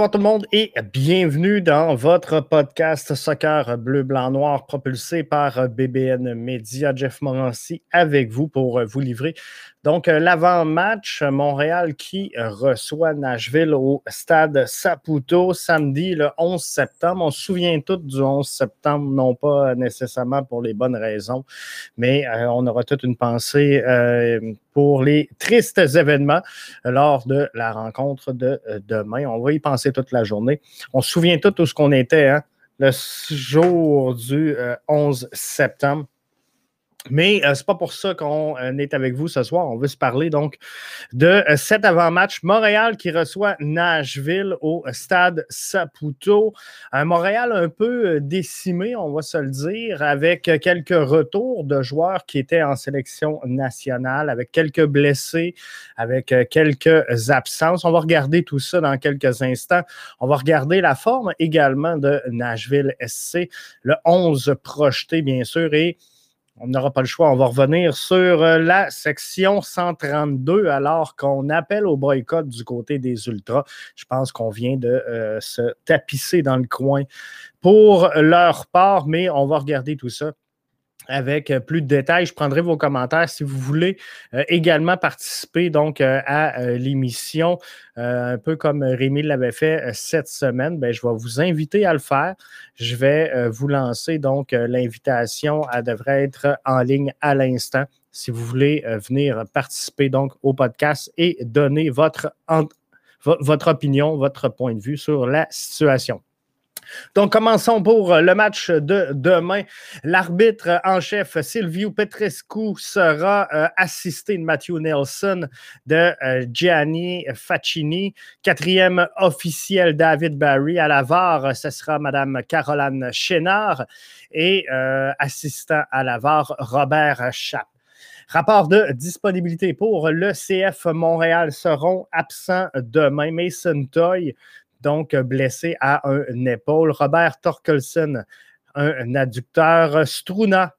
Bonsoir tout le monde et bienvenue dans votre podcast Soccer Bleu, Blanc, Noir propulsé par BBN Media. Jeff Morancy avec vous pour vous livrer donc, euh, l'avant-match, Montréal qui reçoit Nashville au stade Saputo samedi le 11 septembre. On se souvient tous du 11 septembre, non pas nécessairement pour les bonnes raisons, mais euh, on aura toute une pensée euh, pour les tristes événements lors de la rencontre de demain. On va y penser toute la journée. On se souvient tous où ce qu'on était hein, le jour du 11 septembre. Mais euh, ce n'est pas pour ça qu'on euh, est avec vous ce soir. On veut se parler donc de euh, cet avant-match. Montréal qui reçoit Nashville au stade Saputo. Un Montréal un peu décimé, on va se le dire, avec quelques retours de joueurs qui étaient en sélection nationale, avec quelques blessés, avec quelques absences. On va regarder tout ça dans quelques instants. On va regarder la forme également de Nashville SC, le 11 projeté, bien sûr, et on n'aura pas le choix. On va revenir sur euh, la section 132 alors qu'on appelle au boycott du côté des Ultras. Je pense qu'on vient de euh, se tapisser dans le coin pour leur part, mais on va regarder tout ça avec euh, plus de détails. Je prendrai vos commentaires si vous voulez euh, également participer donc euh, à l'émission, un peu comme Rémi l'avait fait cette semaine. Ben, je vais vous inviter à le faire. Je vais vous lancer donc l'invitation. Elle devrait être en ligne à l'instant si vous voulez venir participer donc au podcast et donner votre, votre opinion, votre point de vue sur la situation. Donc, commençons pour euh, le match de demain. L'arbitre en chef, Silvio Petrescu, sera euh, assisté de Matthew Nelson, de euh, Gianni Faccini. Quatrième officiel, David Barry. À la VAR, ce sera Mme Caroline Chénard. Et assistant à la VAR, Robert Chapp. Rapport de disponibilité pour le CF Montréal seront absents demain. Mason Toy, donc blessé à un épaule. Robert Torkelson, un adducteur. Struna,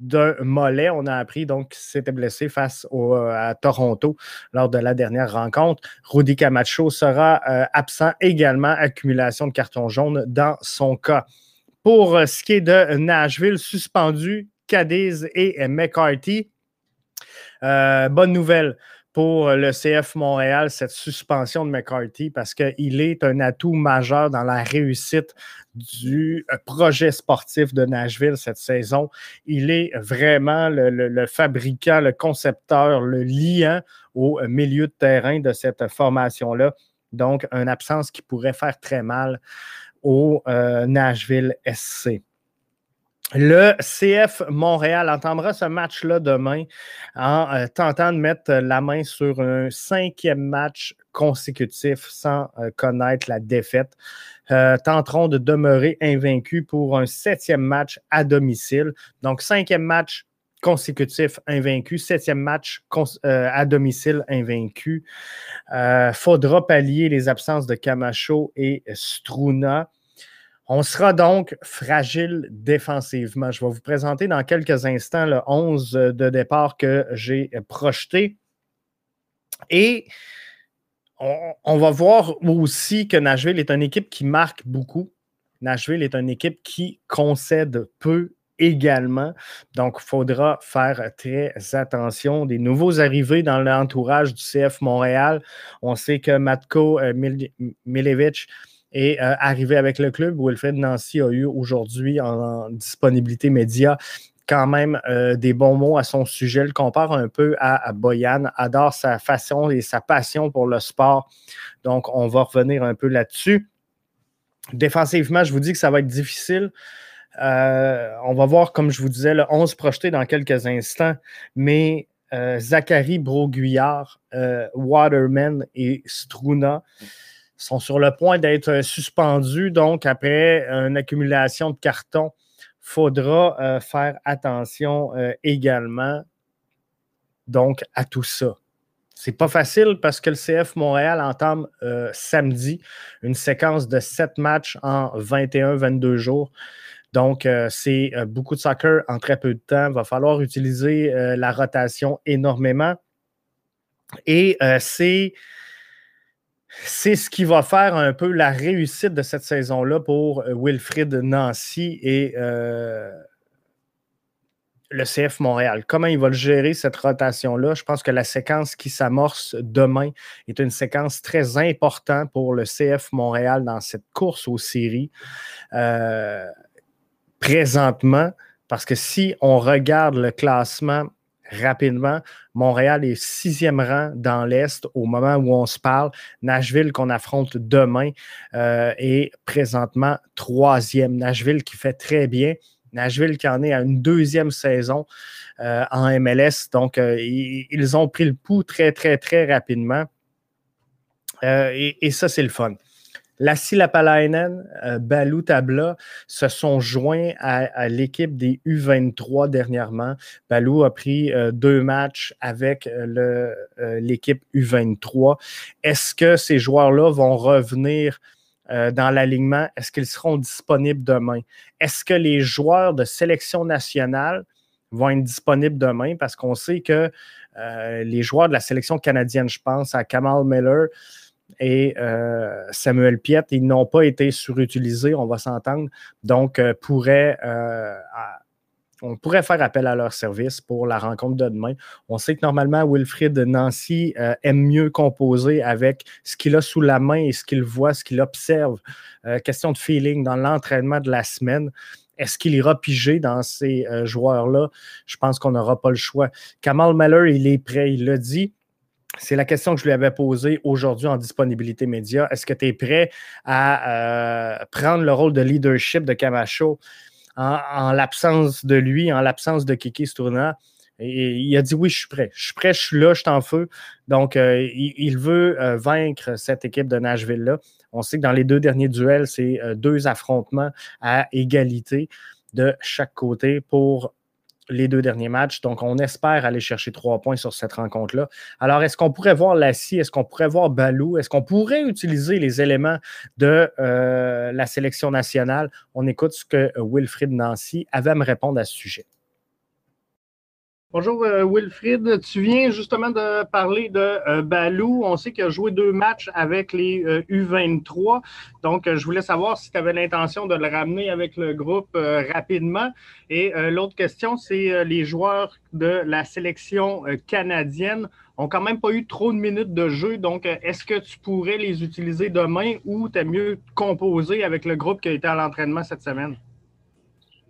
d'un mollet. On a appris donc qu'il s'était blessé face à Toronto lors de la dernière rencontre. Rudy Camacho sera euh, absent également, accumulation de cartons jaunes dans son cas. Pour euh, ce qui est de Nashville, suspendu, Cadiz et McCarthy. Euh, bonne nouvelle pour le CF Montréal, cette suspension de McCarthy, parce qu'il est un atout majeur dans la réussite du euh, projet sportif de Nashville cette saison. Il est vraiment le, fabricant, le concepteur, le liant au milieu de terrain de cette formation-là. Donc, une absence qui pourrait faire très mal au euh, Nashville SC. Le CF Montréal entendra ce match-là demain en euh, tentant de mettre la main sur un cinquième match consécutif sans euh, connaître la défaite. Euh, tenteront de demeurer invaincus pour un septième match à domicile. Donc, cinquième match consécutif invaincu, septième match à domicile invaincu. faudra pallier les absences de Camacho et Struna. On sera donc fragile défensivement. Je vais vous présenter dans quelques instants le 11 de départ que j'ai projeté. Et on, va voir aussi que Nashville est une équipe qui marque beaucoup. Nashville est une équipe qui concède peu également. Donc, il faudra faire très attention. Des nouveaux arrivés dans l'entourage du CF Montréal. On sait que Matko euh, Et euh, arrivé avec le club. Wilfred Nancy a eu aujourd'hui en, disponibilité média quand même euh, des bons mots à son sujet. Le compare un peu à, Boyan, adore sa façon et sa passion pour le sport. Donc, on va revenir un peu là-dessus. Défensivement, je vous dis que ça va être difficile. Euh, on va voir, comme je vous disais, le 11 projeté dans quelques instants, mais Zachary Broguillard, Waterman et Struna sont sur le point d'être suspendus. Donc, après une accumulation de cartons, il faudra euh, faire attention euh, également donc à tout ça. C'est pas facile parce que le CF Montréal entame euh, samedi une séquence de sept matchs en 21-22 jours. Donc, c'est beaucoup de soccer en très peu de temps. Il va falloir utiliser la rotation énormément. Et c'est c'est ce qui va faire un peu la réussite de cette saison-là pour euh, Wilfrid Nancy et euh, le CF Montréal. Comment il va le gérer, cette rotation-là? Je pense que la séquence qui s'amorce demain est une séquence très importante pour le CF Montréal dans cette course aux séries. Euh, présentement, parce que si on regarde le classement rapidement. Montréal est sixième rang dans l'Est au moment où on se parle. Nashville qu'on affronte demain euh, est présentement troisième. Nashville qui fait très bien. Nashville qui en est à une deuxième saison euh, en MLS. Donc, euh, ils, ont pris le pouls très, très, très rapidement. et, ça, c'est le fun. Lassi Lapalainen, euh, Balou Tabla se sont joints à, l'équipe des U23 dernièrement. Balou a pris euh, deux matchs avec euh, l'équipe U23. Est-ce que ces joueurs-là vont revenir dans l'alignement? Est-ce qu'ils seront disponibles demain? Est-ce que les joueurs de sélection nationale vont être disponibles demain? Parce qu'on sait que les joueurs de la sélection canadienne, je pense à Kamal Miller, et euh, Samuel Piet, ils n'ont pas été surutilisés, on va s'entendre. Donc, euh, euh, on pourrait faire appel à leur service pour la rencontre de demain. On sait que normalement, Wilfried Nancy aime mieux composer avec ce qu'il a sous la main et ce qu'il voit, ce qu'il observe. question de feeling dans l'entraînement de la semaine. Est-ce qu'il ira piger dans ces joueurs-là? Je pense qu'on n'aura pas le choix. Kamal Meller, il est prêt, il l'a dit. C'est la question que je lui avais posée aujourd'hui en disponibilité média. Est-ce que tu es prêt à euh, prendre le rôle de leadership de Camacho en, l'absence de lui, en l'absence de Kiki Stourna? Il a dit oui, je suis prêt. Je suis prêt, je suis là, je suis en feu. Donc, euh, il, veut euh, vaincre cette équipe de Nashville-là. On sait que dans les deux derniers duels, c'est deux affrontements à égalité de chaque côté pour les deux derniers matchs. Donc, on espère aller chercher trois points sur cette rencontre-là. Alors, est-ce qu'on pourrait voir Lassie? Est-ce qu'on pourrait voir Balou? Est-ce qu'on pourrait utiliser les éléments de euh, la sélection nationale? On écoute ce que Wilfried Nancy avait à me répondre à ce sujet. Bonjour euh, Wilfried, tu viens justement de parler de euh, Balou. On sait qu'il a joué deux matchs avec les U23. Euh, Donc, je voulais savoir si tu avais l'intention de le ramener avec le groupe rapidement. Et l'autre question, c'est les joueurs de la sélection canadienne ont quand même pas eu trop de minutes de jeu. Donc, est-ce que tu pourrais les utiliser demain ou tu mieux composé avec le groupe qui a été à l'entraînement cette semaine?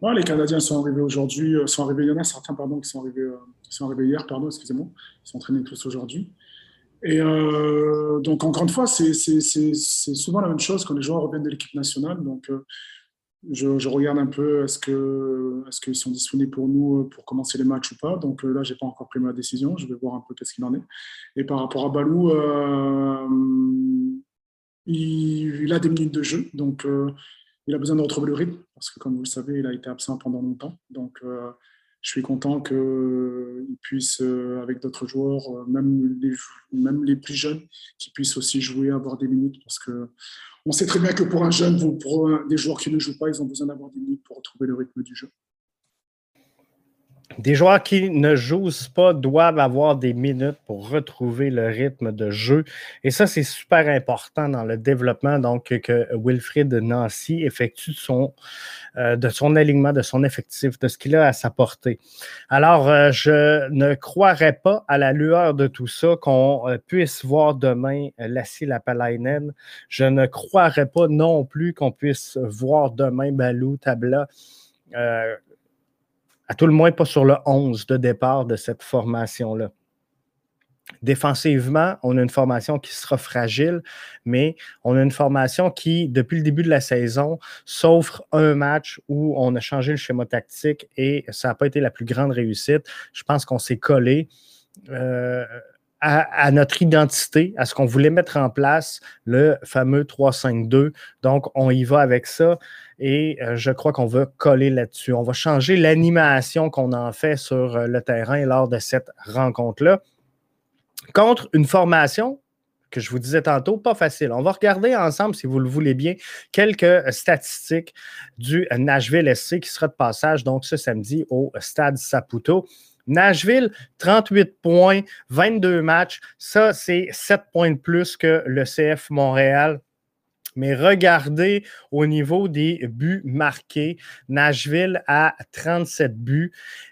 Les Canadiens sont arrivés aujourd'hui, euh, sont arrivés, il y en a certains pardon, qui sont arrivés, euh, hier, pardon, excusez-moi, ils sont entraînés tous aujourd'hui. Et euh, donc, encore une fois, c'est souvent la même chose quand les joueurs reviennent de l'équipe nationale. Donc, je, je, regarde un peu est-ce qu'ils est qu'ils sont disponibles pour nous pour commencer les matchs ou pas. Donc là, je n'ai pas encore pris ma décision. Je vais voir un peu qu'est-ce qu'il en est. Et par rapport à Balou, il, il, a des minutes de jeu. Donc, il a besoin de retrouver le rythme parce que, comme vous le savez, il a été absent pendant longtemps. Donc, euh, je suis content qu'il puisse, euh, avec d'autres joueurs, euh, même, les, plus jeunes, qui puissent aussi jouer, avoir des minutes parce que on sait très bien que pour un jeune, ou pour des joueurs qui ne jouent pas, ils ont besoin d'avoir des minutes pour retrouver le rythme du jeu des joueurs qui ne jouent pas doivent avoir des minutes pour retrouver le rythme de jeu. Et ça, c'est super important dans le développement. Donc, que Wilfried Nancy effectue son, euh, de son alignement, de son effectif, de ce qu'il a à sa portée. Alors, euh, je ne croirais pas à la lueur de tout ça qu'on euh, puisse voir demain Lassie Lapalainen. Je ne croirais pas non plus qu'on puisse voir demain Balou Tabla à tout le moins pas sur le 11 de départ de cette formation-là. Défensivement, on a une formation qui sera fragile, mais on a une formation qui, depuis le début de la saison, s'offre un match où on a changé le schéma tactique et ça n'a pas été la plus grande réussite. Je pense qu'on s'est collé. Euh, à, notre identité, à ce qu'on voulait mettre en place, le fameux 3-5-2. Donc, on y va avec ça et euh, je crois qu'on va coller là-dessus. On va changer l'animation qu'on en fait sur euh, le terrain lors de cette rencontre-là. Contre une formation que je vous disais tantôt, pas facile. On va regarder ensemble, si vous le voulez bien, quelques statistiques du Nashville SC qui sera de passage donc ce samedi au Stade Saputo. Nashville, 38 points, 22 matchs. Ça, c'est 7 points de plus que le CF Montréal. Mais regardez au niveau des buts marqués, Nashville a 37 buts,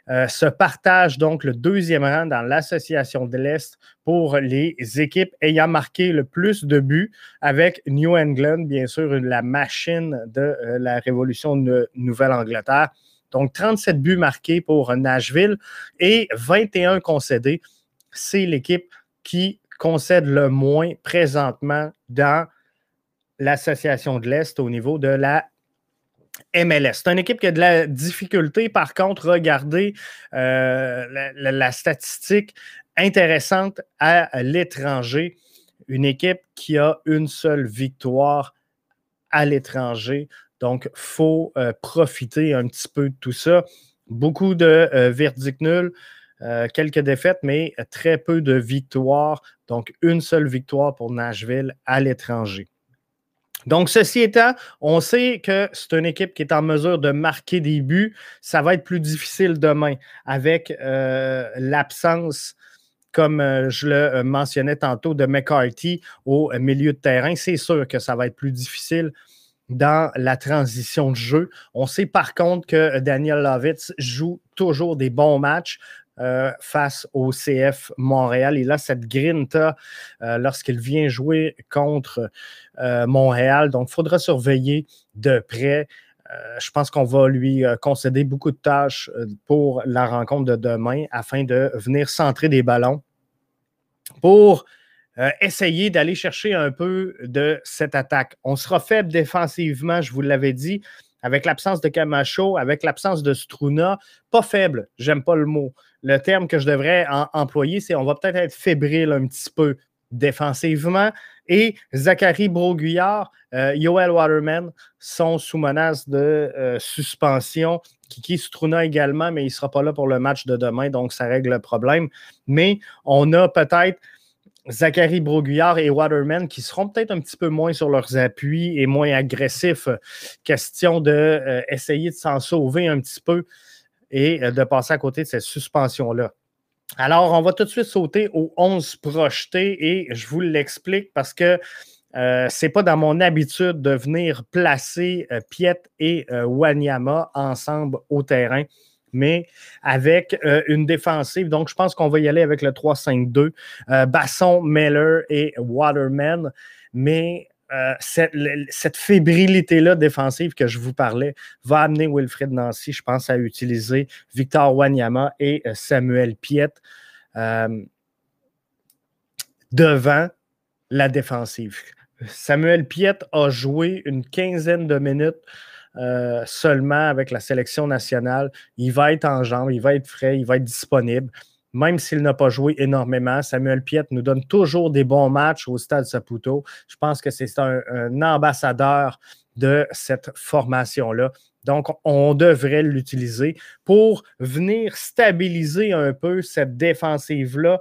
euh, se partage donc le deuxième rang dans l'association de l'Est pour les équipes ayant marqué le plus de buts avec New England, bien sûr, la machine de euh, la révolution de Nouvelle-Angleterre. Donc 37 buts marqués pour Nashville et 21 concédés. C'est l'équipe qui concède le moins présentement dans l'association de l'Est au niveau de la MLS. C'est une équipe qui a de la difficulté. Par contre, regardez euh, la, statistique intéressante à l'étranger. Une équipe qui a une seule victoire à l'étranger. Donc, il faut euh, profiter un petit peu de tout ça. Beaucoup de euh, verdicts nuls, quelques défaites, mais très peu de victoires. Donc, une seule victoire pour Nashville à l'étranger. Donc, ceci étant, on sait que c'est une équipe qui est en mesure de marquer des buts. Ça va être plus difficile demain avec euh, l'absence, comme euh, je le euh, mentionnais tantôt, de McCarthy au milieu de terrain. C'est sûr que ça va être plus difficile dans la transition de jeu. On sait par contre que Daniel Lovitz joue toujours des bons matchs. Euh, face au CF Montréal. Il a cette grinta euh, lorsqu'il vient jouer contre euh, Montréal. Donc, il faudra surveiller de près. je pense qu'on va lui concéder beaucoup de tâches pour la rencontre de demain afin de venir centrer des ballons pour essayer d'aller chercher un peu de cette attaque. On sera faible défensivement, je vous l'avais dit, avec l'absence de Camacho, avec l'absence de Struna. Pas faible, j'aime pas le mot le terme que je devrais employer, c'est on va peut-être être fébrile un petit peu défensivement. Et Zachary Broguillard, euh, Yoel Waterman sont sous menace de euh, suspension. Kiki Struna également, mais il ne sera pas là pour le match de demain, donc ça règle le problème. Mais on a peut-être Zachary Broguillard et Waterman qui seront peut-être un petit peu moins sur leurs appuis et moins agressifs. Question d'essayer de, de s'en sauver un petit peu et euh, de passer à côté de cette suspension-là. Alors, on va tout de suite sauter aux 11 projetés et je vous l'explique parce que euh, ce n'est pas dans mon habitude de venir placer euh, Piet et Wanyama ensemble au terrain, mais avec une défensive. Donc, je pense qu'on va y aller avec le 3-5-2. Basson, Meller et Waterman. Mais euh, cette, fébrilité-là défensive que je vous parlais va amener Wilfred Nancy, je pense, à utiliser Victor Wanyama et euh, Samuel Piet euh, devant la défensive. Samuel Piet a joué une quinzaine de minutes seulement avec la sélection nationale. Il va être en jambes, il va être frais, il va être disponible même s'il n'a pas joué énormément. Samuel Piet nous donne toujours des bons matchs au Stade Saputo. Je pense que c'est un, ambassadeur de cette formation-là. Donc, on devrait l'utiliser pour venir stabiliser un peu cette défensive-là,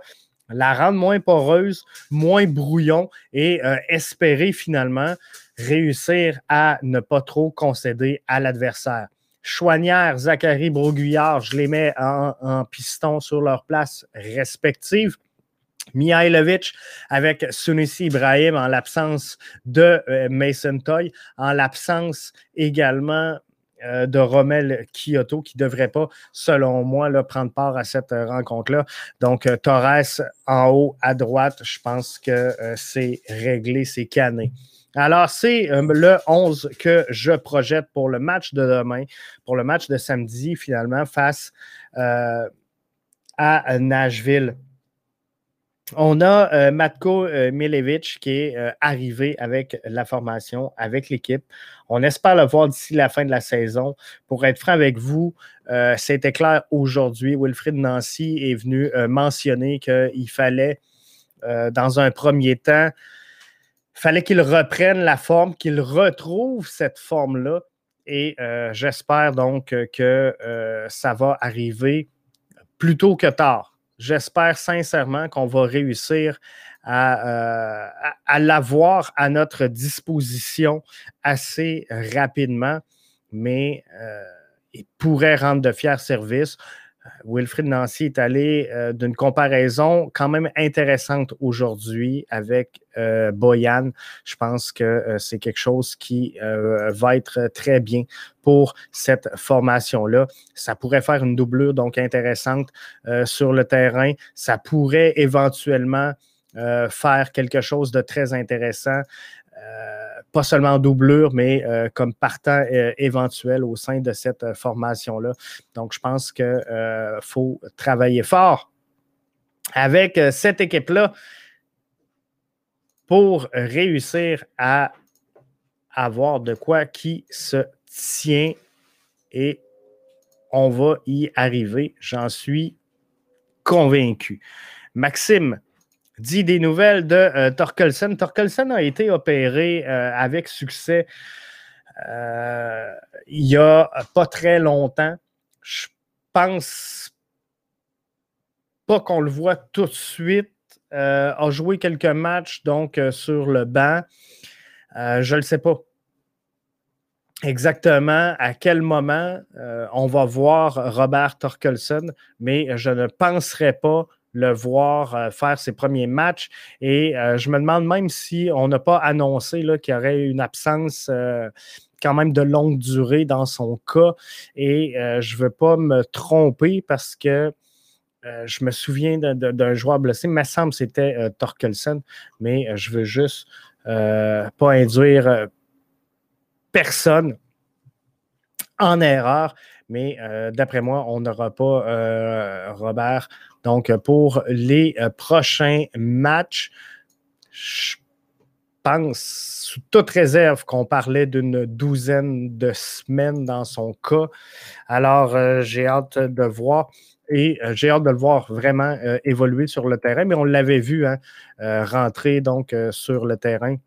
la rendre moins poreuse, moins brouillon et euh, espérer finalement réussir à ne pas trop concéder à l'adversaire. Chouanière, Zachary Broguillard, je les mets en, piston sur leur place respective. Mihailovic avec Sunissi Ibrahim en l'absence de euh, Mason Toy, en l'absence également euh, de Rommel Kyoto qui ne devrait pas, selon moi, prendre part à cette euh, rencontre-là. Donc, Torres en haut à droite, je pense que c'est réglé, c'est cané. Alors, c'est euh, le 11 que je projette pour le match de demain, pour le match de samedi, finalement, face euh, à Nashville. On a euh, Matko Milevich qui est arrivé avec la formation, avec l'équipe. On espère le voir d'ici la fin de la saison. Pour être franc avec vous, c'était clair aujourd'hui. Wilfried Nancy est venu mentionner qu'il fallait, dans un premier temps, fallait qu'il reprenne la forme, qu'il retrouve cette forme-là. Et euh, j'espère donc que euh, ça va arriver plus tôt que tard. J'espère sincèrement qu'on va réussir euh, à l'avoir à notre disposition assez rapidement, mais il pourrait rendre de fiers services. Wilfrid Nancy est allé euh, d'une comparaison quand même intéressante aujourd'hui avec euh, Boyan. Je pense que euh, c'est quelque chose qui va être très bien pour cette formation-là. Ça pourrait faire une doublure donc intéressante sur le terrain. Ça pourrait éventuellement faire quelque chose de très intéressant pas seulement en doublure, mais euh, comme partant euh, éventuel au sein de cette euh, formation-là. Donc, je pense qu'il faut travailler fort avec cette équipe-là pour réussir à avoir de quoi qui se tient et on va y arriver, j'en suis convaincu. Maxime, dit des nouvelles de euh, Torkelsen. Torkelsen a été opéré euh, avec succès euh, il n'y a pas très longtemps. Je pense pas qu'on le voit tout de suite. a joué quelques matchs donc sur le banc. je ne le sais pas exactement à quel moment on va voir Robert Torkelsen, mais je ne penserai pas le voir euh, faire ses premiers matchs. Et euh, je me demande même si on n'a pas annoncé qu'il y aurait une absence euh, quand même de longue durée dans son cas. Et je ne veux pas me tromper parce que je me souviens d'un joueur blessé, il me semble que c'était Torkelson, mais je veux juste pas induire personne en erreur. Mais d'après moi, on n'aura pas Robert donc, pour les euh, prochains matchs, je pense, sous toute réserve, qu'on parlait d'une douzaine de semaines dans son cas. Alors, euh, j'ai hâte de voir. Et euh, j'ai hâte de le voir vraiment évoluer sur le terrain, mais on l'avait vu hein, rentrer donc sur le terrain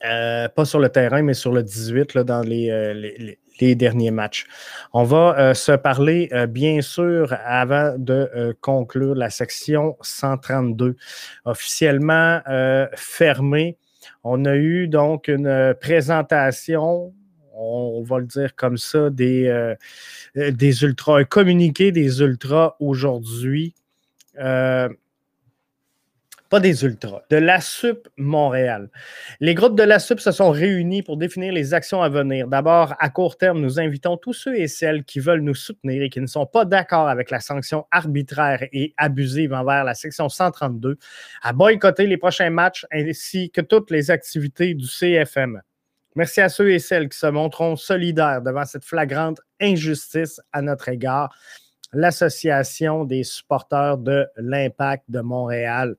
pas sur le terrain, mais sur le 18 dans les, les derniers matchs. On va euh, se parler, euh, bien sûr, avant de euh, conclure la section 132, officiellement fermée. On a eu donc une présentation on va le dire comme ça, des, des ultras, un communiqué des ultras aujourd'hui pas des ultras, de la SUP Montréal. Les groupes de la SUP se sont réunis pour définir les actions à venir. D'abord, à court terme, nous invitons tous ceux et celles qui veulent nous soutenir et qui ne sont pas d'accord avec la sanction arbitraire et abusive envers la section 132 à boycotter les prochains matchs ainsi que toutes les activités du CFM. Merci à ceux et celles qui se montreront solidaires devant cette flagrante injustice à notre égard l'Association des supporters de l'Impact de Montréal.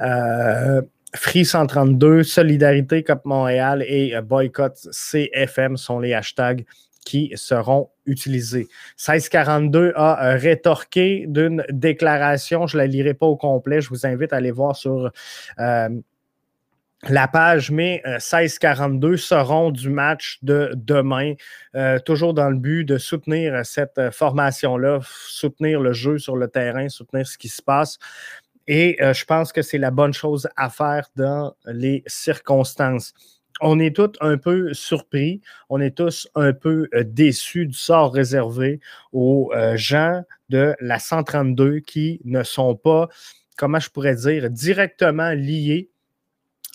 Euh, Free 132, Solidarité Cop Montréal et Boycott CFM sont les hashtags qui seront utilisés. 1642 a rétorqué d'une déclaration, je ne la lirai pas au complet, je vous invite à aller voir sur euh, la page mai 1642 seront du match de demain, euh, toujours dans le but de soutenir cette euh, formation-là, soutenir le jeu sur le terrain, soutenir ce qui se passe. Et euh, je pense que c'est la bonne chose à faire dans les circonstances. On est tous un peu surpris, on est tous un peu déçus du sort réservé aux gens de la 132 qui ne sont pas, comment je pourrais dire, directement liés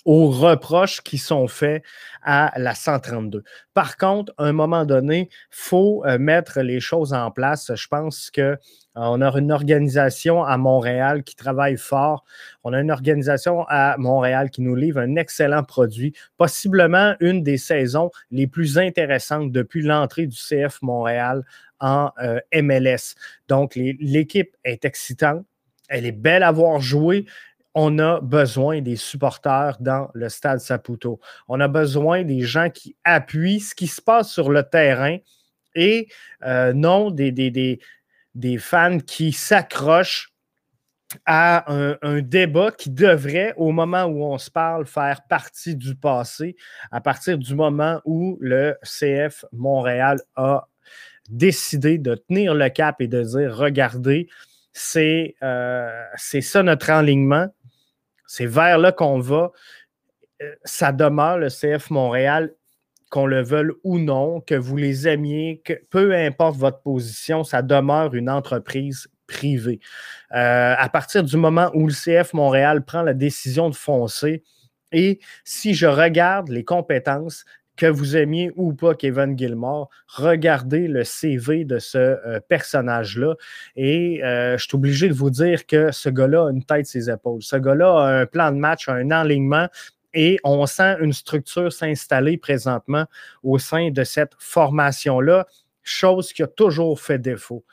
aux reproches qui sont faits à la 132. Par contre, à un moment donné, il faut euh, mettre les choses en place. Je pense qu'on euh, a une organisation à Montréal qui travaille fort. On a une organisation à Montréal qui nous livre un excellent produit, possiblement une des saisons les plus intéressantes depuis l'entrée du CF Montréal en euh, MLS. Donc, l'équipe est excitante. Elle est belle à voir jouer on a besoin des supporters dans le stade Saputo. On a besoin des gens qui appuient ce qui se passe sur le terrain et euh, non des, fans qui s'accrochent à un, débat qui devrait, au moment où on se parle, faire partie du passé, à partir du moment où le CF Montréal a décidé de tenir le cap et de dire, regardez, c'est euh, ça notre enlignement, c'est vers là qu'on va. Euh, ça demeure le CF Montréal qu'on le veuille ou non, que vous les aimiez, que peu importe votre position, ça demeure une entreprise privée. Euh, à partir du moment où le CF Montréal prend la décision de foncer, et si je regarde les compétences, que vous aimiez ou pas Kevin Gilmore, regardez le CV de ce euh, personnage-là. Et euh, je suis obligé de vous dire que ce gars-là a une tête ses épaules. Ce gars-là a un plan de match, un enlignement. Et on sent une structure s'installer présentement au sein de cette formation-là, chose qui a toujours fait défaut.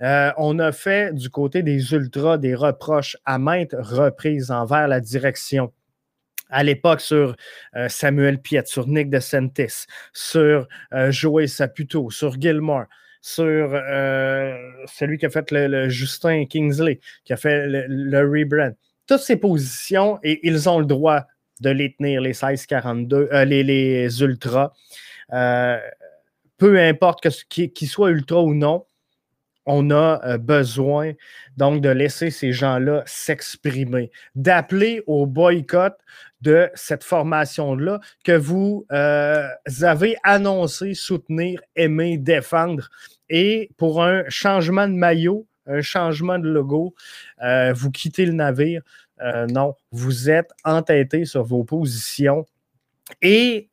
Euh, on a fait du côté des ultras des reproches à maintes reprises envers la direction à l'époque sur euh, Samuel Piet, sur Nick DeSantis, sur euh, Joey Saputo, sur Gilmore, sur euh, celui qui a fait le, Justin Kingsley, qui a fait le, rebrand. Toutes ces positions, et ils ont le droit de les tenir, les 1642, les, les ultras. peu importe qu'ils soient ultra ou non, on a besoin donc de laisser ces gens-là s'exprimer, d'appeler au boycott de cette formation-là que vous euh, avez annoncé soutenir, aimer, défendre. Et pour un changement de maillot, un changement de logo, euh, vous quittez le navire. Euh, non, vous êtes entêté sur vos positions. Et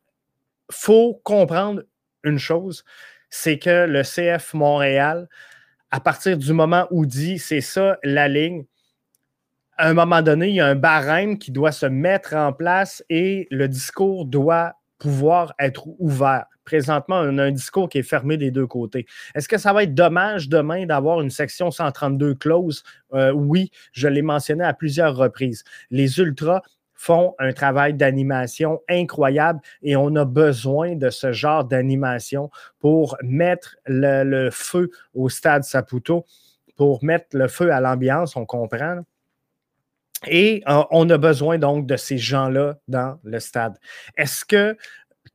il faut comprendre une chose, c'est que le CF Montréal, à partir du moment où dit c'est ça la ligne, à un moment donné, il y a un barème qui doit se mettre en place et le discours doit pouvoir être ouvert. Présentement, on a un discours qui est fermé des deux côtés. Est-ce que ça va être dommage demain d'avoir une section 132 close? Euh, oui, je l'ai mentionné à plusieurs reprises. Les ultras font un travail d'animation incroyable et on a besoin de ce genre d'animation pour mettre le, feu au stade Saputo, pour mettre le feu à l'ambiance, on comprend. Et euh, on a besoin donc de ces gens-là dans le stade. Est-ce que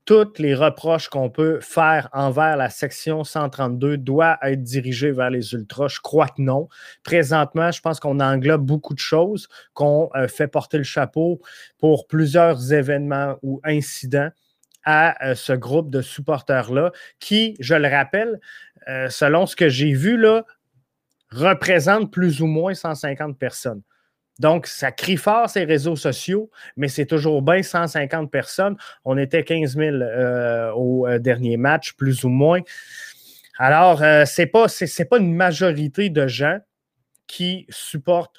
toutes les reproches qu'on peut faire envers la section 132 doivent être dirigées vers les ultras? Je crois que non. Présentement, je pense qu'on englobe beaucoup de choses, qu'on euh, fait porter le chapeau pour plusieurs événements ou incidents à euh, ce groupe de supporters-là, qui, je le rappelle, selon ce que j'ai vu, là, représente plus ou moins 150 personnes. Donc, ça crie fort ces réseaux sociaux, mais c'est toujours bien 150 personnes. On était 15 000 euh, au euh, dernier match, plus ou moins. Alors, euh, ce n'est pas, une majorité de gens qui supportent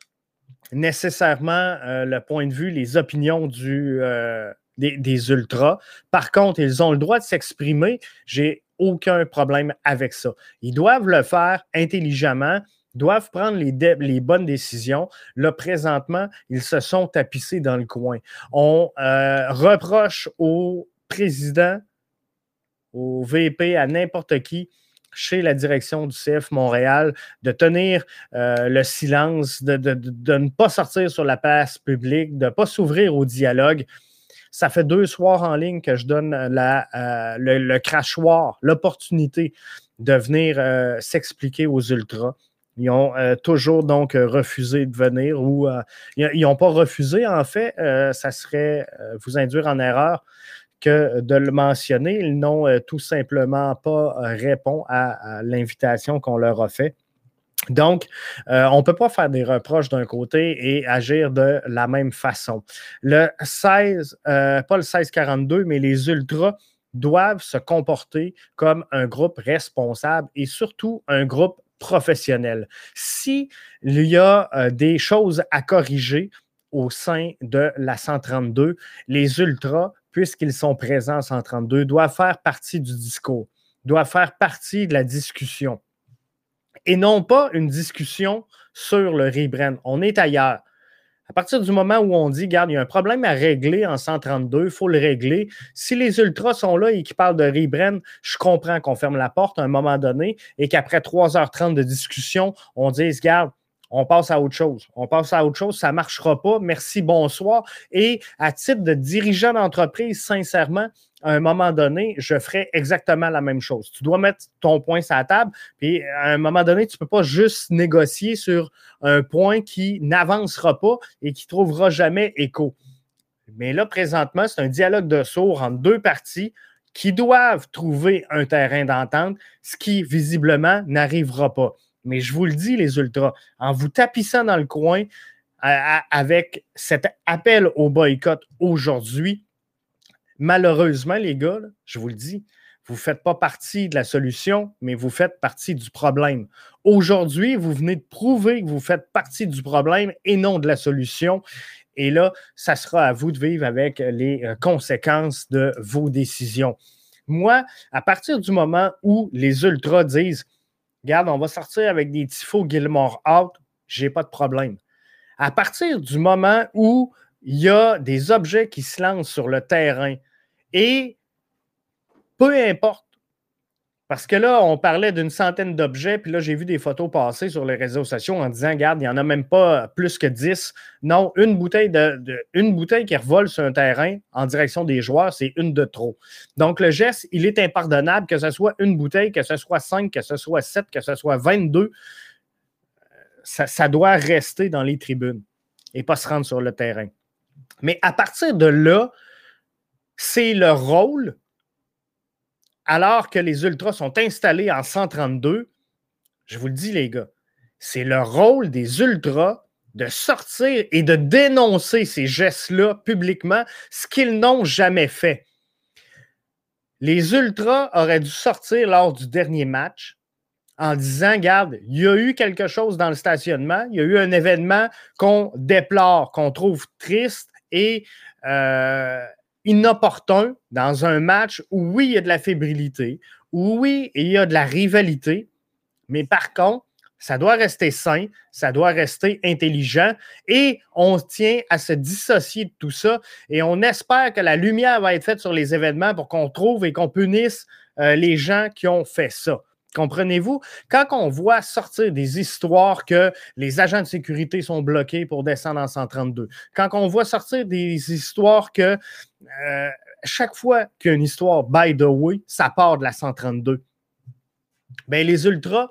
nécessairement le point de vue, les opinions des, des, ultras. Par contre, ils ont le droit de s'exprimer. J'ai aucun problème avec ça. Ils doivent le faire intelligemment doivent prendre les, bonnes décisions. Là, présentement, ils se sont tapissés dans le coin. On euh, reproche au président, au VP, à n'importe qui chez la direction du CF Montréal de tenir euh, le silence, de, ne pas sortir sur la place publique, de ne pas s'ouvrir au dialogue. Ça fait deux soirs en ligne que je donne euh, le, crachoir, l'opportunité de venir s'expliquer aux ultras. Ils ont euh, toujours donc euh, refusé de venir ou euh, ils n'ont pas refusé, en fait, ça serait vous induire en erreur que de le mentionner. Ils n'ont tout simplement pas répondu à, l'invitation qu'on leur a faite. Donc, on ne peut pas faire des reproches d'un côté et agir de la même façon. Le 16, pas le 1642, mais les ultras doivent se comporter comme un groupe responsable et surtout un groupe professionnel. S'il y a euh, des choses à corriger au sein de la 132, les ultras, puisqu'ils sont présents en 132, doivent faire partie du discours, doivent faire partie de la discussion. Et non pas une discussion sur le rebrand. On est ailleurs. À partir du moment où on dit, regarde, il y a un problème à régler en 132, il faut le régler. Si les ultras sont là et qu'ils parlent de rebrand, je comprends qu'on ferme la porte à un moment donné et qu'après 3h30 de discussion, on dise, regarde, on passe à autre chose. On passe à autre chose, ça ne marchera pas. Merci, bonsoir. Et à titre de dirigeant d'entreprise, sincèrement, à un moment donné, je ferai exactement la même chose. Tu dois mettre ton point sur la table, puis à un moment donné, tu ne peux pas juste négocier sur un point qui n'avancera pas et qui ne trouvera jamais écho. Mais là, présentement, c'est un dialogue de sourds entre deux parties qui doivent trouver un terrain d'entente, ce qui visiblement n'arrivera pas. Mais je vous le dis, les ultras, en vous tapissant dans le coin avec cet appel au boycott aujourd'hui, malheureusement, les gars, je vous le dis, vous ne faites pas partie de la solution, mais vous faites partie du problème. Aujourd'hui, vous venez de prouver que vous faites partie du problème et non de la solution. Et là, ça sera à vous de vivre avec les euh, conséquences de vos décisions. Moi, à partir du moment où les ultras disent Regarde, on va sortir avec des tifos Gilmore out, j'ai pas de problème. À partir du moment où il y a des objets qui se lancent sur le terrain et peu importe. Parce que là, on parlait d'une centaine d'objets, puis là, j'ai vu des photos passer sur les réseaux sociaux en disant, regarde, il n'y en a même pas plus que 10. Non, une bouteille, qui revole sur un terrain en direction des joueurs, c'est une de trop. Donc, le geste, il est impardonnable, que ce soit une bouteille, que ce soit 5, que ce soit 7, que ce soit 22. Ça, ça doit rester dans les tribunes et pas se rendre sur le terrain. Mais à partir de là, c'est le rôle alors que les Ultras sont installés en 132, je vous le dis, les gars, c'est le rôle des Ultras de sortir et de dénoncer ces gestes-là publiquement, ce qu'ils n'ont jamais fait. Les Ultras auraient dû sortir lors du dernier match en disant, garde, il y a eu quelque chose dans le stationnement, il y a eu un événement qu'on déplore, qu'on trouve triste et euh, inopportun dans un match où oui, il y a de la fébrilité, où oui, il y a de la rivalité, mais par contre, ça doit rester sain, ça doit rester intelligent et on tient à se dissocier de tout ça et on espère que la lumière va être faite sur les événements pour qu'on trouve et qu'on punisse euh, les gens qui ont fait ça. Comprenez-vous? Quand on voit sortir des histoires que les agents de sécurité sont bloqués pour descendre en 132, quand on voit sortir des histoires que euh, chaque fois qu'il y a une histoire by the way, ça part de la 132, bien, les ultras,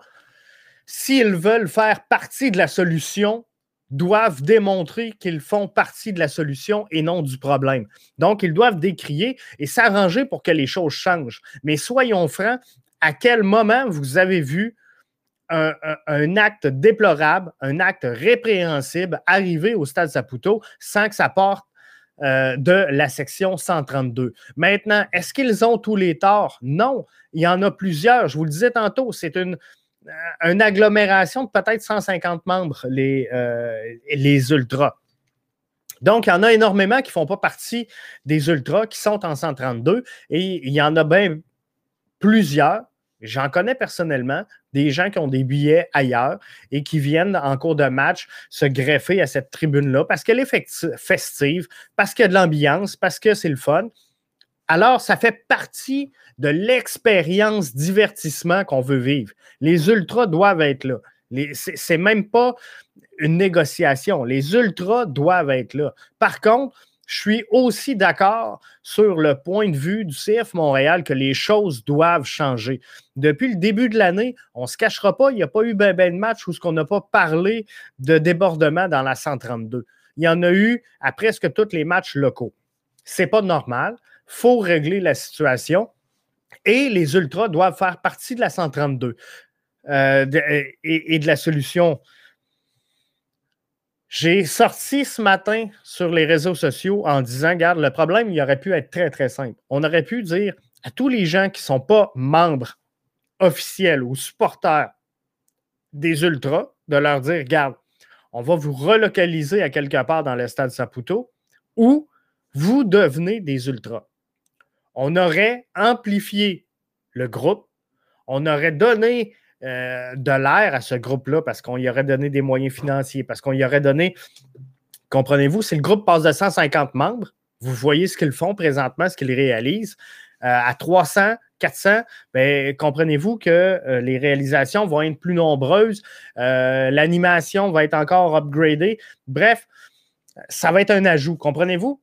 s'ils veulent faire partie de la solution, doivent démontrer qu'ils font partie de la solution et non du problème. Donc, ils doivent décrier et s'arranger pour que les choses changent. Mais soyons francs, à quel moment vous avez vu un, acte déplorable, un acte répréhensible arriver au stade Saputo sans que ça porte euh, de la section 132. Maintenant, est-ce qu'ils ont tous les torts? Non, il y en a plusieurs. Je vous le disais tantôt, c'est une, une agglomération de peut-être 150 membres, les, euh, les ultras. Donc, il y en a énormément qui ne font pas partie des ultras, qui sont en 132, et il y en a bien plusieurs, j'en connais personnellement, des gens qui ont des billets ailleurs et qui viennent en cours de match se greffer à cette tribune-là parce qu'elle est festive, parce qu'il y a de l'ambiance, parce que c'est le fun. Alors, ça fait partie de l'expérience divertissement qu'on veut vivre. Les ultras doivent être là. C'est même pas une négociation. Les ultras doivent être là. Par contre, je suis aussi d'accord sur le point de vue du CF Montréal que les choses doivent changer. Depuis le début de l'année, on ne se cachera pas, il n'y a pas eu ben, ben de match où ce qu'on n'a pas parlé de débordement dans la 132. Il y en a eu à presque tous les matchs locaux. C'est pas normal. Il faut régler la situation. Et les Ultras doivent faire partie de la 132 euh, et de la solution j'ai sorti ce matin sur les réseaux sociaux en disant, regarde, le problème, il aurait pu être très, très simple. On aurait pu dire à tous les gens qui ne sont pas membres officiels ou supporters des Ultras, de leur dire, regarde, on va vous relocaliser à quelque part dans le stade Saputo ou vous devenez des Ultras. On aurait amplifié le groupe, on aurait donné euh, de l'air à ce groupe-là parce qu'on y aurait donné des moyens financiers, parce qu'on y aurait donné, comprenez-vous, si le groupe passe de 150 membres, vous voyez ce qu'ils font présentement, ce qu'ils réalisent. Euh, à 300, 400, ben, comprenez-vous que euh, les réalisations vont être plus nombreuses, l'animation va être encore upgradée. Bref, ça va être un ajout, comprenez-vous?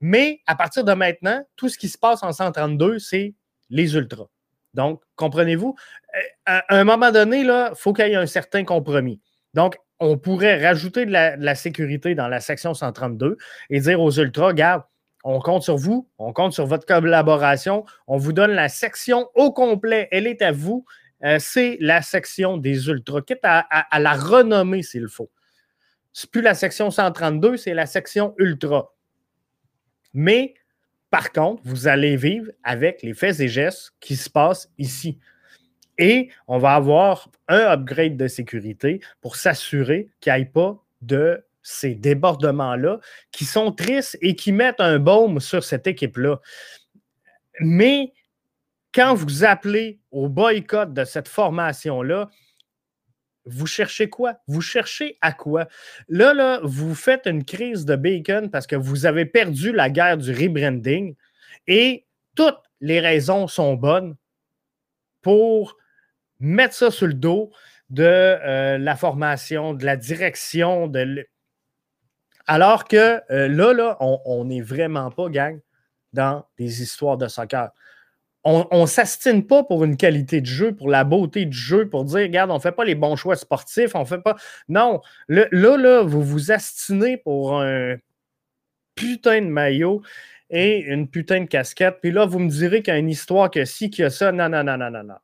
Mais à partir de maintenant, tout ce qui se passe en 132, c'est les ultras. Donc, comprenez-vous? Euh, à un moment donné, il faut qu'il y ait un certain compromis. Donc, on pourrait rajouter de la, sécurité dans la section 132 et dire aux ultras, regarde, On compte sur vous, on compte sur votre collaboration. On vous donne la section au complet. Elle est à vous. Euh, c'est la section des ultras. Quitte à, la renommer s'il faut. C'est plus la section 132, c'est la section ultra. Mais par contre, vous allez vivre avec les faits et gestes qui se passent ici. Et on va avoir un upgrade de sécurité pour s'assurer qu'il n'y ait pas de ces débordements-là qui sont tristes et qui mettent un baume sur cette équipe-là. Mais quand vous appelez au boycott de cette formation-là, vous cherchez quoi? Vous cherchez à quoi? Là, là, vous faites une crise de bacon parce que vous avez perdu la guerre du rebranding et toutes les raisons sont bonnes pour mettre ça sur le dos de euh, la formation, de la direction, de alors que euh, là, là, on n'est vraiment pas, gang, dans des histoires de soccer on ne s'astine pas pour une qualité de jeu, pour la beauté du jeu, pour dire, regarde, on ne fait pas les bons choix sportifs, on fait pas. Non, là, là, vous vous astinez pour un putain de maillot et une putain de casquette. Puis là, vous me direz qu'il y a une histoire que si, qu'il y a ça. Non, non, non, non, non, non.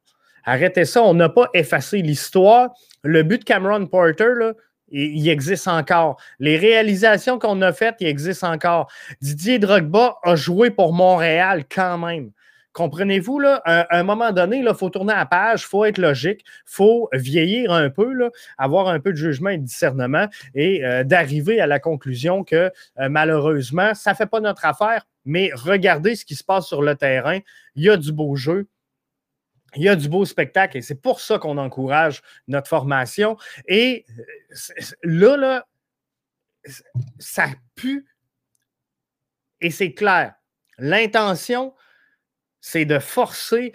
Arrêtez ça, on n'a pas effacé l'histoire. Le but de Cameron Porter, là, il, existe encore. Les réalisations qu'on a faites, il existe encore. Didier Drogba a joué pour Montréal quand même. Comprenez-vous, là, à un moment donné, il faut tourner la page, il faut être logique, il faut vieillir un peu, avoir un peu de jugement et de discernement et euh, d'arriver à la conclusion que euh, malheureusement, ça ne fait pas notre affaire, mais regardez ce qui se passe sur le terrain. Il y a du beau jeu. Il y a du beau spectacle et c'est pour ça qu'on encourage notre formation. Et euh, là, là, ça pue et c'est clair. L'intention, c'est de forcer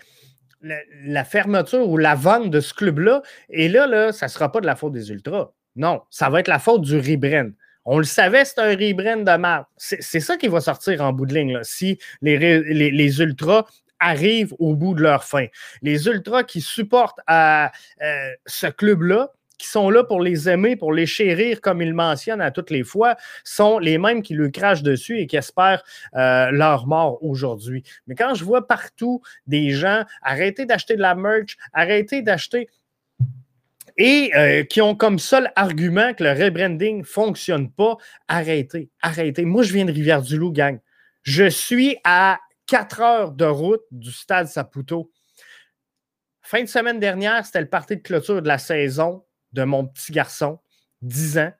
la, fermeture ou la vente de ce club-là. Et là, là ça ne sera pas de la faute des Ultras. Non, ça va être la faute du rebrand. On le savait, c'est un rebrand de mal. C'est ça qui va sortir en bout de ligne, si les, Ultras arrivent au bout de leur fin. Les Ultras qui supportent à, euh, ce club-là, qui sont là pour les aimer, pour les chérir, comme il mentionne à toutes les fois, sont les mêmes qui lui crachent dessus et qui espèrent euh, leur mort aujourd'hui. Mais quand je vois partout des gens arrêter d'acheter de la merch, arrêter d'acheter et euh, qui ont comme seul argument que le rebranding ne fonctionne pas, arrêtez, arrêtez. Moi, je viens de Rivière-du-Loup, gang. Je suis à 4 heures de route du stade Saputo. Fin de semaine dernière, c'était le parti de clôture de la saison de mon petit garçon, 10 ans,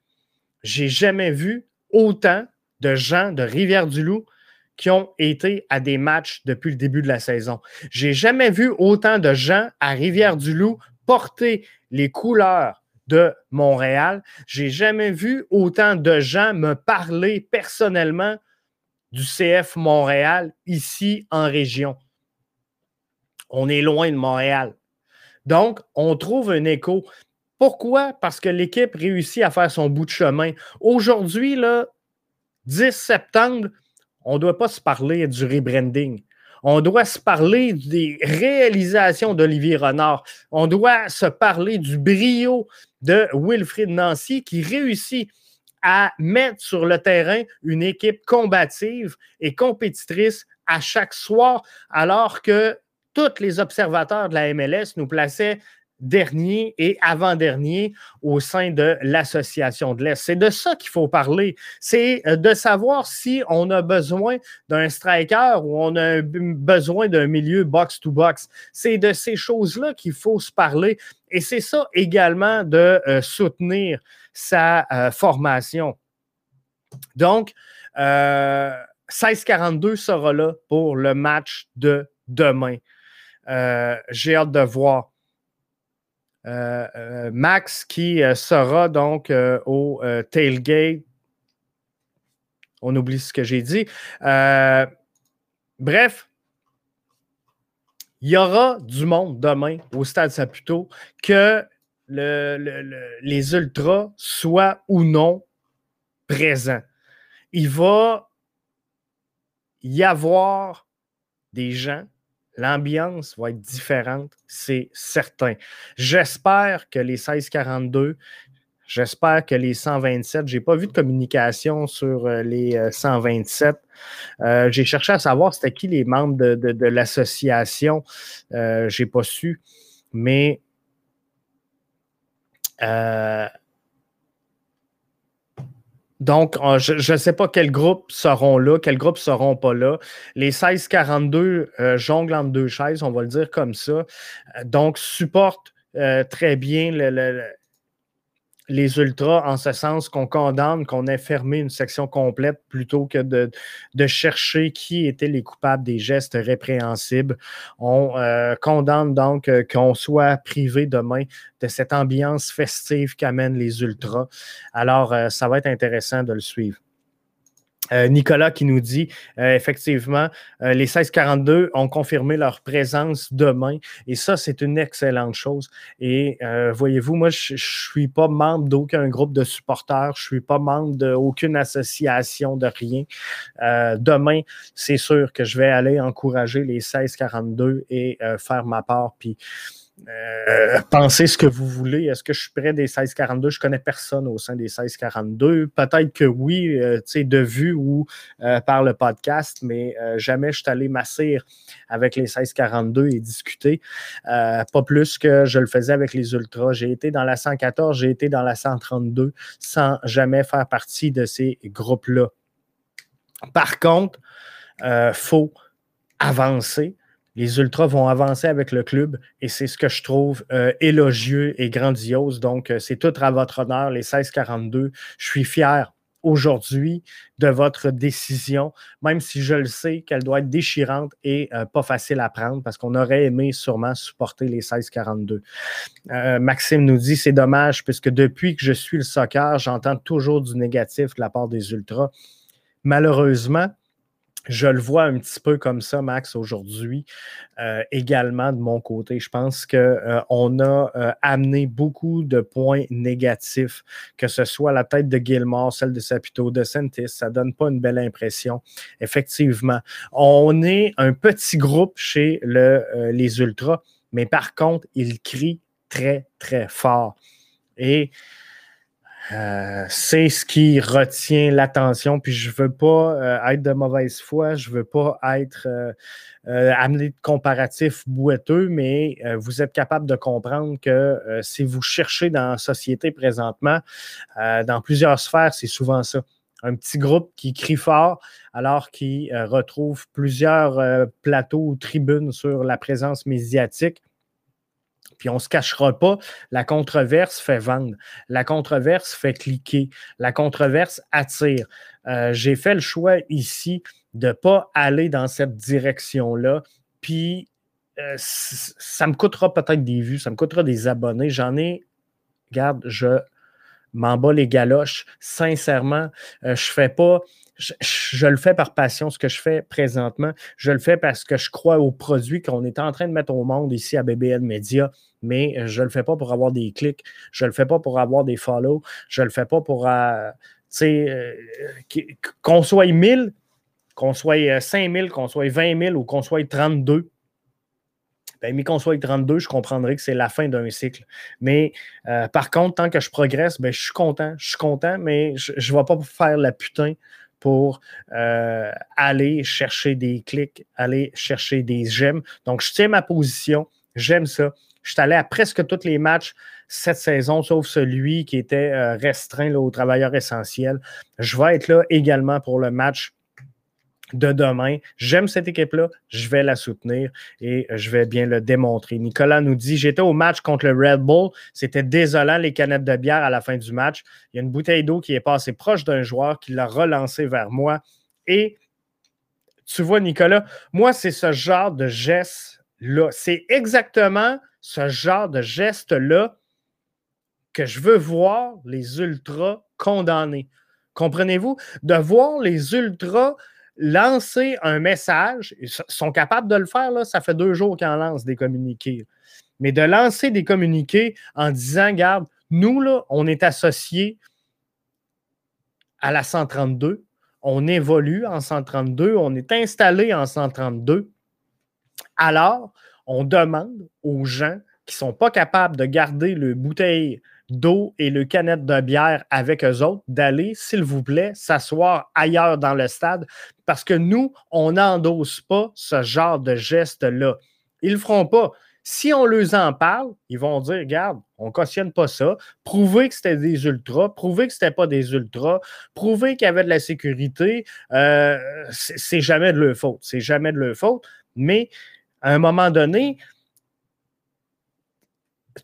j'ai jamais vu autant de gens de Rivière-du-Loup qui ont été à des matchs depuis le début de la saison. J'ai jamais vu autant de gens à Rivière-du-Loup porter les couleurs de Montréal. J'ai jamais vu autant de gens me parler personnellement du CF Montréal ici en région. On est loin de Montréal. Donc, on trouve un écho. Pourquoi? Parce que l'équipe réussit à faire son bout de chemin. Aujourd'hui, le 10 septembre, on ne doit pas se parler du rebranding. On doit se parler des réalisations d'Olivier Renard. On doit se parler du brio de Wilfried Nancy qui réussit à mettre sur le terrain une équipe combative et compétitrice à chaque soir, alors que tous les observateurs de la MLS nous plaçaient dernier et avant-dernier au sein de l'Association de l'Est. C'est de ça qu'il faut parler. C'est euh, de savoir si on a besoin d'un striker ou on a besoin d'un milieu box-to-box. C'est de ces choses-là qu'il faut se parler. Et c'est ça également de euh, soutenir sa euh, formation. Donc, 16-42 sera là pour le match de demain. J'ai hâte de voir. Euh, euh, Max qui euh, sera donc au tailgate. On oublie ce que j'ai dit. bref, il y aura du monde demain au Stade Saputo que les Ultras soient ou non présents. Il va y avoir des gens L'ambiance va être différente, c'est certain. J'espère que les 1642, J'espère que les 127, je n'ai pas vu de communication sur euh, les 127. J'ai cherché à savoir c'était qui les membres de, l'association. je n'ai pas su. Mais donc, je ne sais pas quels groupes seront là, quels groupes seront pas là. Les 1642 euh, jonglent entre deux chaises, on va le dire comme ça. Euh, donc, supportent euh, très bien le, les ultras en ce sens qu'on condamne qu'on ait fermé une section complète plutôt que de, chercher qui étaient les coupables des gestes répréhensibles. On euh, condamne donc euh, qu'on soit privé demain de cette ambiance festive qu'amènent les ultras. Alors, euh, ça va être intéressant de le suivre. Euh, Nicolas qui nous dit euh, effectivement, euh, les 1642 ont confirmé leur présence demain et ça, c'est une excellente chose. Et voyez-vous, moi, je suis pas membre d'aucun groupe de supporters, je suis pas membre d'aucune association de rien. demain, c'est sûr que je vais aller encourager les 1642 et faire ma part. Puis euh, pensez ce que vous voulez. Est-ce que je suis près des 1642? Je connais personne au sein des 1642. Peut-être que oui, euh, de vue ou euh, par le podcast, mais jamais je suis allé m'asseoir avec les 1642 et discuter. pas plus que je le faisais avec les Ultras. J'ai été dans la 114, j'ai été dans la 132 sans jamais faire partie de ces groupes-là. Par contre, il faut avancer les Ultras vont avancer avec le club et c'est ce que je trouve euh, élogieux et grandiose. Donc, euh, c'est tout à votre honneur, les 1642. Je suis fier aujourd'hui de votre décision, même si je le sais qu'elle doit être déchirante et euh, pas facile à prendre parce qu'on aurait aimé sûrement supporter les 1642. Maxime nous dit c'est dommage puisque depuis que je suis le soccer, j'entends toujours du négatif de la part des Ultras. Malheureusement, je le vois un petit peu comme ça, Max, aujourd'hui, euh, également de mon côté. Je pense qu'on euh, a euh, amené beaucoup de points négatifs, que ce soit la tête de Gilmore, celle de Sapito, de Sentis. Ça ne donne pas une belle impression. Effectivement, on est un petit groupe chez le, les Ultras, mais par contre, ils crient très, très fort. Et euh, c'est ce qui retient l'attention. Puis je veux pas euh, être de mauvaise foi, je veux pas être euh, amené de comparatif boiteux, mais vous êtes capable de comprendre que si vous cherchez dans la société présentement, dans plusieurs sphères, c'est souvent ça. Un petit groupe qui crie fort alors qu'il retrouve plusieurs plateaux ou tribunes sur la présence médiatique puis on ne se cachera pas, la controverse fait vendre, la controverse fait cliquer, la controverse attire. Euh, j'ai fait le choix ici de ne pas aller dans cette direction-là. Puis euh, ça me coûtera peut-être des vues, ça me coûtera des abonnés. J'en ai, regarde, je m'en bats les galoches. Sincèrement, euh, je fais pas je, le fais par passion, ce que je fais présentement. Je le fais parce que je crois aux produits qu'on est en train de mettre au monde ici à BBL Media, mais je ne le fais pas pour avoir des clics. Je ne le fais pas pour avoir des follow. Je ne le fais pas pour, euh, euh, qu'on soit 1000, qu'on soit 5000, qu'on soit 20 000 ou qu'on soit 32. Ben, qu'on soit 32, je comprendrais que c'est la fin d'un cycle. Mais euh, par contre, tant que je progresse, ben, je suis content. Je suis content, mais je ne vais pas faire la putain pour euh, aller chercher des clics, aller chercher des j'aime. Donc, je tiens ma position. J'aime ça. Je suis allé à presque tous les matchs cette saison, sauf celui qui était euh, restreint aux travailleurs essentiels. Je vais être là également pour le match de demain. J'aime cette équipe-là, je vais la soutenir et je vais bien le démontrer. Nicolas nous dit J'étais au match contre le Red Bull, c'était désolant les canettes de bière à la fin du match. Il y a une bouteille d'eau qui est passée proche d'un joueur qui l'a relancé vers moi. Et tu vois, Nicolas, moi, c'est ce genre de geste-là. C'est exactement ce genre de geste-là que je veux voir les ultras condamnés. Comprenez-vous? De voir les ultras lancer un message, ils sont capables de le faire, ça fait deux jours qu'ils en lancent des communiqués. Mais de lancer des communiqués en disant, garde, nous, là, on est associés à la 132, on évolue en 132, on est installé en 132. Alors, on demande aux gens qui ne sont pas capables de garder le bouteille d'eau et le canette de bière avec eux autres, d'aller, s'il vous plaît, s'asseoir ailleurs dans le stade parce que nous, on n'endosse pas ce genre de geste-là. Ils ne le feront pas. Si on leur en parle, ils vont dire Regarde, on ne cautionne pas ça. Prouvez que c'était des ultras, prouvez que ce n'était pas des ultras, prouvez qu'il y avait de la sécurité. Euh, c'est jamais de leur faute. C'est jamais de leur faute. Mais à un moment donné,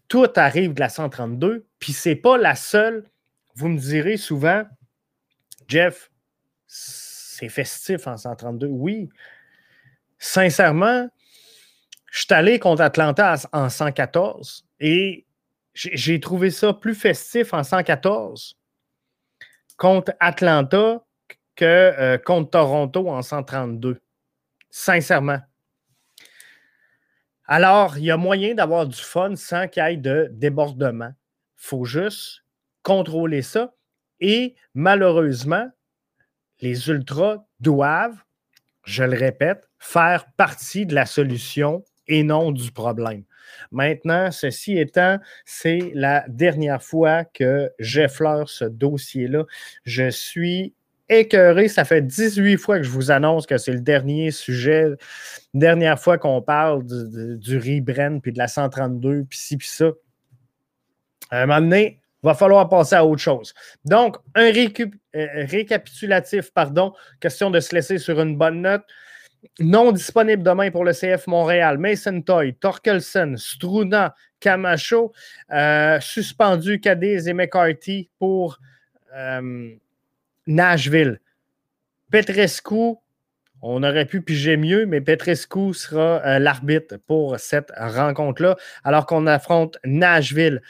tout arrive de la 132, puis c'est pas la seule. Vous me direz souvent, Jeff, c'est festif en 132. Oui. Sincèrement, je suis allé contre Atlanta en 114 et j'ai trouvé ça plus festif en 114 contre Atlanta que euh, contre Toronto en 132. Sincèrement. Alors, il y a moyen d'avoir du fun sans qu'il y ait de débordement. Faut juste contrôler ça. Et malheureusement, les ultras doivent, je le répète, faire partie de la solution et non du problème. Maintenant, ceci étant, c'est la dernière fois que j'effleure ce dossier-là. Je suis écœuré. Ça fait 18 fois que je vous annonce que c'est le dernier sujet, dernière fois qu'on parle du, du puis de la 132, puis ci, puis ça. À il va falloir passer à autre chose. Donc, un euh, récapitulatif, pardon, question de se laisser sur une bonne note. Non disponible demain pour le CF Montréal. Mason Toy, Torkelson, Struna, Camacho, euh, suspendu Cadiz et McCarthy pour euh, Nashville. Petrescu, on aurait pu piger mieux, mais Petrescu sera l'arbitre pour cette rencontre-là, alors qu'on affronte Nashville,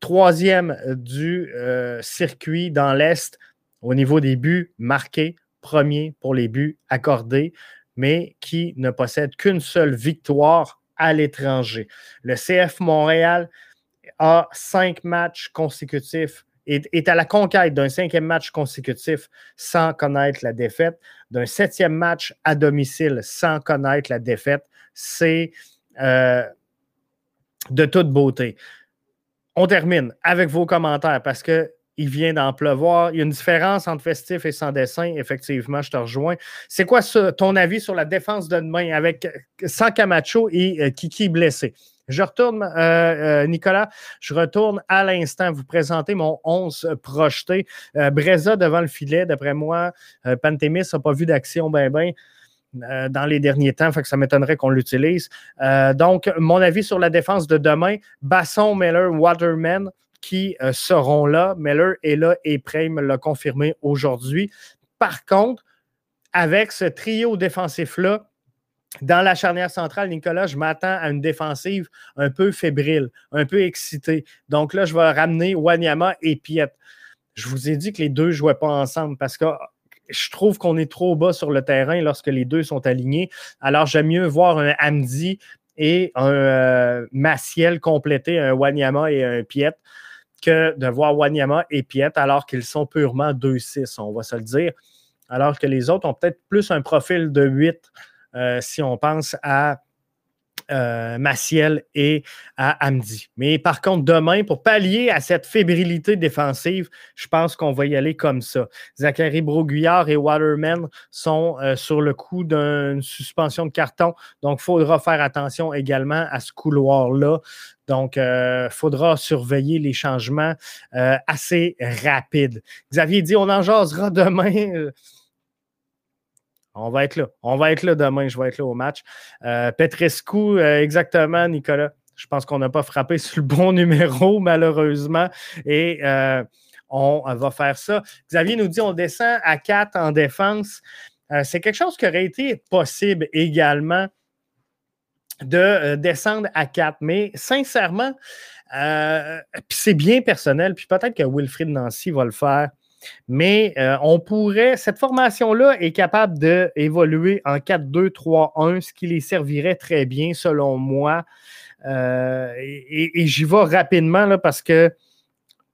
troisième du circuit dans l'Est au niveau des buts marqués, premier pour les buts accordés mais qui ne possède qu'une seule victoire à l'étranger. Le CF Montréal a cinq matchs consécutifs et est à la conquête d'un cinquième match consécutif sans connaître la défaite, d'un septième match à domicile sans connaître la défaite. C'est euh, de toute beauté. On termine avec vos commentaires parce que il vient d'en pleuvoir. Il y a une différence entre festif et sans dessin. Effectivement, je te rejoins. C'est quoi ton avis sur la défense de demain avec sans Camacho et euh, Kiki blessé? Je retourne, euh, euh, Nicolas, je retourne à l'instant vous présenter mon 11 projeté. Breza devant le filet, d'après moi, Pantémis n'a pas vu d'action ben ben. Dans les derniers temps, ça m'étonnerait qu'on l'utilise. donc, mon avis sur la défense de demain, Basson, Miller, Waterman, qui euh, seront là. Miller est là et prêt, me l'a confirmé aujourd'hui. Par contre, avec ce trio défensif-là, dans la charnière centrale, Nicolas, je m'attends à une défensive un peu fébrile, un peu excitée. Donc là, je vais ramener Wanyama et Piet. Je vous ai dit que les deux ne jouaient pas ensemble parce que je trouve qu'on est trop bas sur le terrain lorsque les deux sont alignés. Alors, j'aime mieux voir un Hamdi et un euh, Maciel compléter un Wanyama et un Piet que de voir Wanyama et Piet alors qu'ils sont purement 2-6, on va se le dire. Alors que les autres ont peut-être plus un profil de 8 euh, si on pense à Maciel et à Hamdi. Mais par contre, demain, pour pallier à cette fébrilité défensive, je pense qu'on va y aller comme ça. Zachary Broguillard et Waterman sont euh, sur le coup d'une suspension de carton. Donc, il faudra faire attention également à ce couloir-là. Donc, il euh, faudra surveiller les changements assez rapides. Xavier dit on en jasera demain. On va être là. On va être là demain. Je vais être là au match. Euh, Petrescu, euh, exactement, Nicolas. Je pense qu'on n'a pas frappé sur le bon numéro, malheureusement. Et euh, on va faire ça. Xavier nous dit on descend à 4 en défense. c'est quelque chose qui aurait été possible également de descendre à 4. Mais sincèrement, c'est bien personnel. Puis peut-être que Wilfried Nancy va le faire mais euh, on pourrait, cette formation-là est capable d'évoluer en 4-2-3-1, ce qui les servirait très bien, selon moi. Euh, et, j'y vais rapidement parce que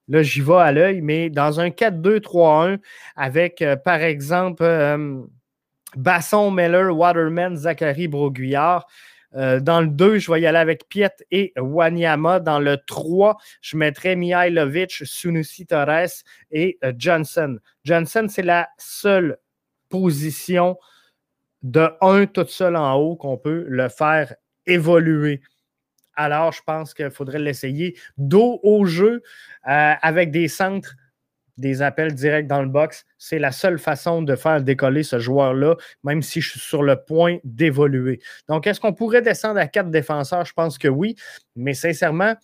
là, j'y vais à l'œil, mais dans un 4-2-3-1, avec euh, par exemple Basson, Meller, Waterman, Zachary, Broguillard, Euh, dans le 2, je vais y aller avec Piet et Wanyama. Dans le 3, je mettrai Mihailovic, Sunusi Torres et euh, Johnson. Johnson, c'est la seule position de 1 toute seule en haut qu'on peut le faire évoluer. Alors, je pense qu'il faudrait l'essayer. Dos au jeu avec des centres des appels directs dans le box. C'est la seule façon de faire décoller ce joueur-là, même si je suis sur le point d'évoluer. Donc, est-ce qu'on pourrait descendre à quatre défenseurs? Je pense que oui, mais sincèrement,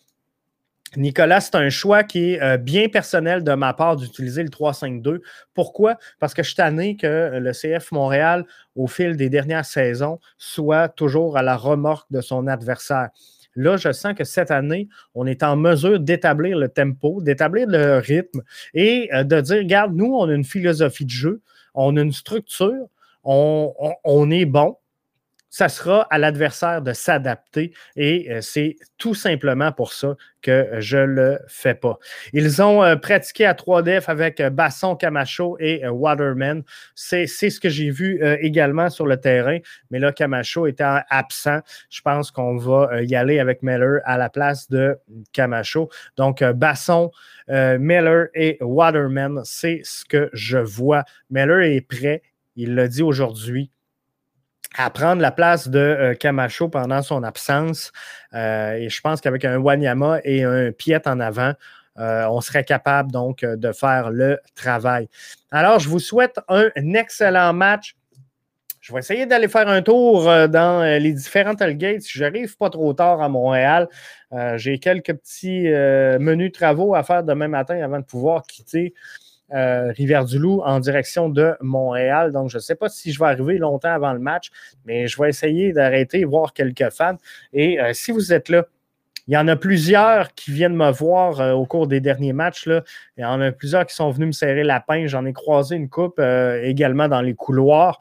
Nicolas, c'est un choix qui est euh, bien personnel de ma part d'utiliser le 3-5-2. Pourquoi? Parce que je suis tanné que le CF Montréal, au fil des dernières saisons, soit toujours à la remorque de son adversaire. Là, je sens que cette année, on est en mesure d'établir le tempo, d'établir le rythme et euh, de dire, regarde, nous, on a une philosophie de jeu, on a une structure, on est bon, ça sera à l'adversaire de s'adapter et euh, c'est tout simplement pour ça que je ne le fais pas. Ils ont euh, pratiqué à 3DF avec euh, Basson, Camacho et Waterman. C'est ce que j'ai vu également sur le terrain, mais là, Camacho étant absent, je pense qu'on va y aller avec Miller à la place de Camacho. Donc, Basson, Miller et Waterman, c'est ce que je vois. Miller est prêt. Il l'a dit aujourd'hui à prendre la place de euh, Camacho pendant son absence. Euh, et je pense qu'avec un Wanyama et un Piet en avant, euh, on serait capable donc de faire le travail. Alors, je vous souhaite un excellent match. Je vais essayer d'aller faire un tour dans les différents tailgates. Si j'arrive pas trop tard à Montréal, j'ai quelques petits menus travaux à faire demain matin avant de pouvoir quitter euh, Rivière-du-Loup en direction de Montréal. Donc, je ne sais pas si je vais arriver longtemps avant le match, mais je vais essayer d'arrêter, voir quelques fans. Et euh, si vous êtes là, il y en a plusieurs qui viennent me voir euh, au cours des derniers matchs. Là. Il y en a plusieurs qui sont venus me serrer la pince. J'en ai croisé une coupe également dans les couloirs.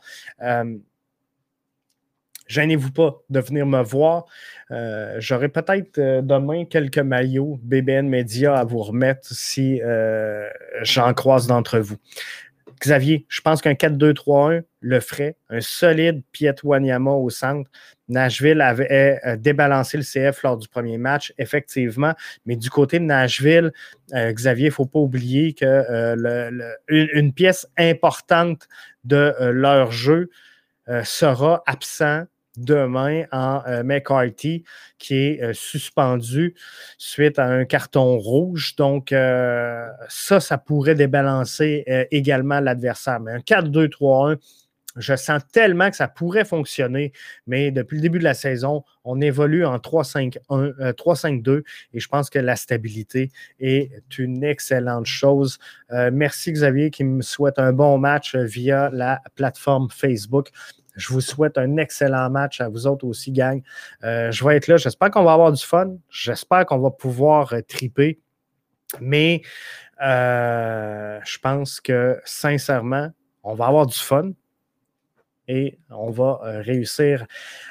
Gênez-vous pas de venir me voir. Euh, j'aurai peut-être euh, demain quelques maillots BBN Media à vous remettre si euh, j'en croise d'entre vous. Xavier, je pense qu'un 4-2-3-1 le ferait. Un solide Piet Wanyama au centre. Nashville avait débalancé le CF lors du premier match, effectivement. Mais du côté de Nashville, Xavier, il ne faut pas oublier que pièce importante de leur jeu sera absent demain en euh, McCarthy, qui est euh, suspendu suite à un carton rouge. Donc, euh, ça, ça pourrait débalancer également l'adversaire. Mais un 4-2-3-1, je sens tellement que ça pourrait fonctionner, mais depuis le début de la saison, on évolue en 3-5-2 et je pense que la stabilité est une excellente chose. merci Xavier qui me souhaite un bon match via la plateforme Facebook. Je vous souhaite un excellent match à vous autres aussi, gang. Euh, je vais être là. J'espère qu'on va avoir du fun. J'espère qu'on va pouvoir euh, triper. Mais euh, je pense que sincèrement, on va avoir du fun et on va euh, réussir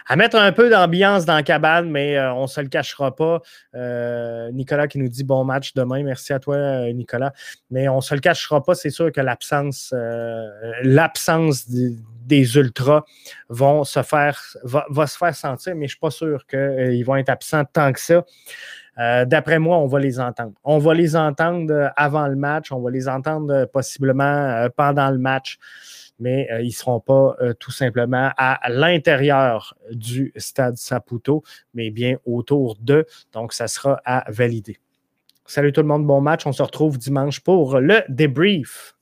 à mettre un peu d'ambiance dans la cabane, mais euh, on ne se le cachera pas. Euh, Nicolas qui nous dit bon match demain. Merci à toi, Nicolas. Mais on ne se le cachera pas, c'est sûr que l'absence, des, ultras vont se faire, va, se faire sentir, mais je ne suis pas sûr qu'ils vont être absents tant que ça. D'après moi, on va les entendre. On va les entendre avant le match, on va les entendre possiblement pendant le match mais euh, ils ne seront pas euh, tout simplement à l'intérieur du stade Saputo, mais bien autour d'eux. Donc, ça sera à valider. Salut tout le monde, bon match. On se retrouve dimanche pour le débrief.